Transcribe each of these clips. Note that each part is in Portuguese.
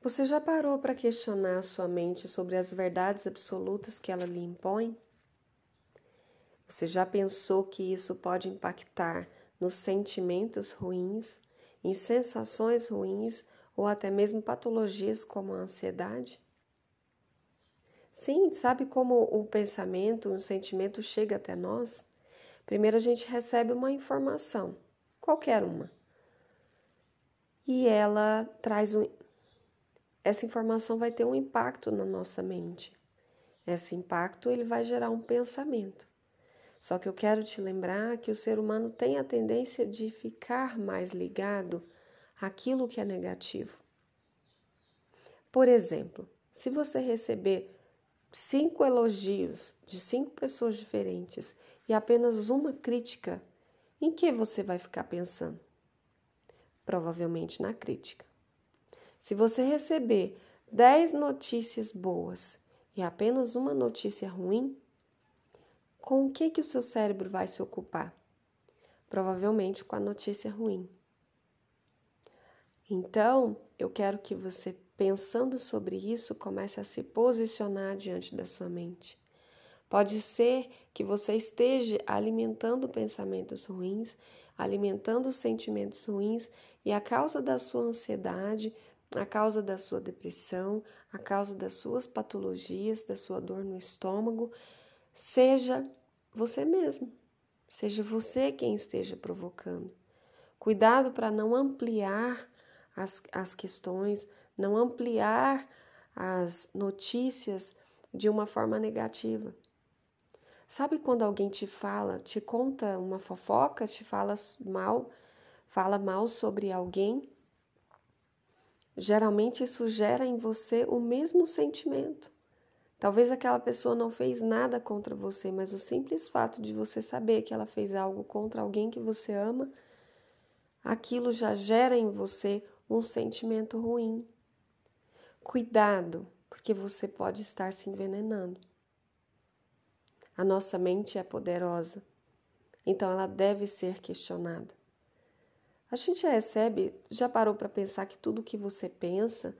Você já parou para questionar sua mente sobre as verdades absolutas que ela lhe impõe? Você já pensou que isso pode impactar nos sentimentos ruins, em sensações ruins ou até mesmo patologias como a ansiedade? Sim, sabe como o pensamento, o sentimento chega até nós? Primeiro a gente recebe uma informação, qualquer uma. E ela traz um essa informação vai ter um impacto na nossa mente. Esse impacto ele vai gerar um pensamento. Só que eu quero te lembrar que o ser humano tem a tendência de ficar mais ligado àquilo que é negativo. Por exemplo, se você receber cinco elogios de cinco pessoas diferentes e apenas uma crítica, em que você vai ficar pensando? Provavelmente na crítica. Se você receber dez notícias boas e apenas uma notícia ruim, com o que, que o seu cérebro vai se ocupar? Provavelmente com a notícia ruim. Então, eu quero que você, pensando sobre isso, comece a se posicionar diante da sua mente. Pode ser que você esteja alimentando pensamentos ruins, alimentando sentimentos ruins, e a causa da sua ansiedade, a causa da sua depressão, a causa das suas patologias, da sua dor no estômago, seja você mesmo, seja você quem esteja provocando. Cuidado para não ampliar as, as questões, não ampliar as notícias de uma forma negativa. Sabe quando alguém te fala, te conta uma fofoca, te fala mal, fala mal sobre alguém geralmente isso gera em você o mesmo sentimento. Talvez aquela pessoa não fez nada contra você, mas o simples fato de você saber que ela fez algo contra alguém que você ama, aquilo já gera em você um sentimento ruim. Cuidado, porque você pode estar se envenenando. A nossa mente é poderosa, então ela deve ser questionada. A gente recebe, já parou para pensar que tudo que você pensa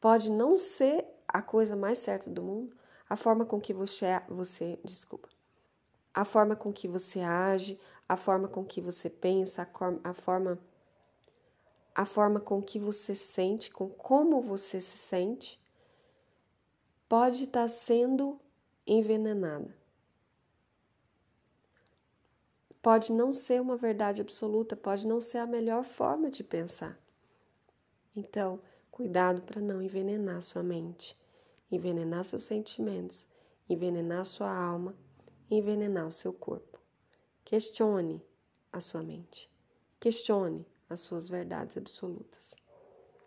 pode não ser a coisa mais certa do mundo? A forma com que você, você desculpa, a forma com que você age, a forma com que você pensa, a, a forma a forma com que você sente, com como você se sente, pode estar tá sendo envenenada pode não ser uma verdade absoluta, pode não ser a melhor forma de pensar. Então, cuidado para não envenenar sua mente, envenenar seus sentimentos, envenenar sua alma, envenenar o seu corpo. Questione a sua mente. Questione as suas verdades absolutas.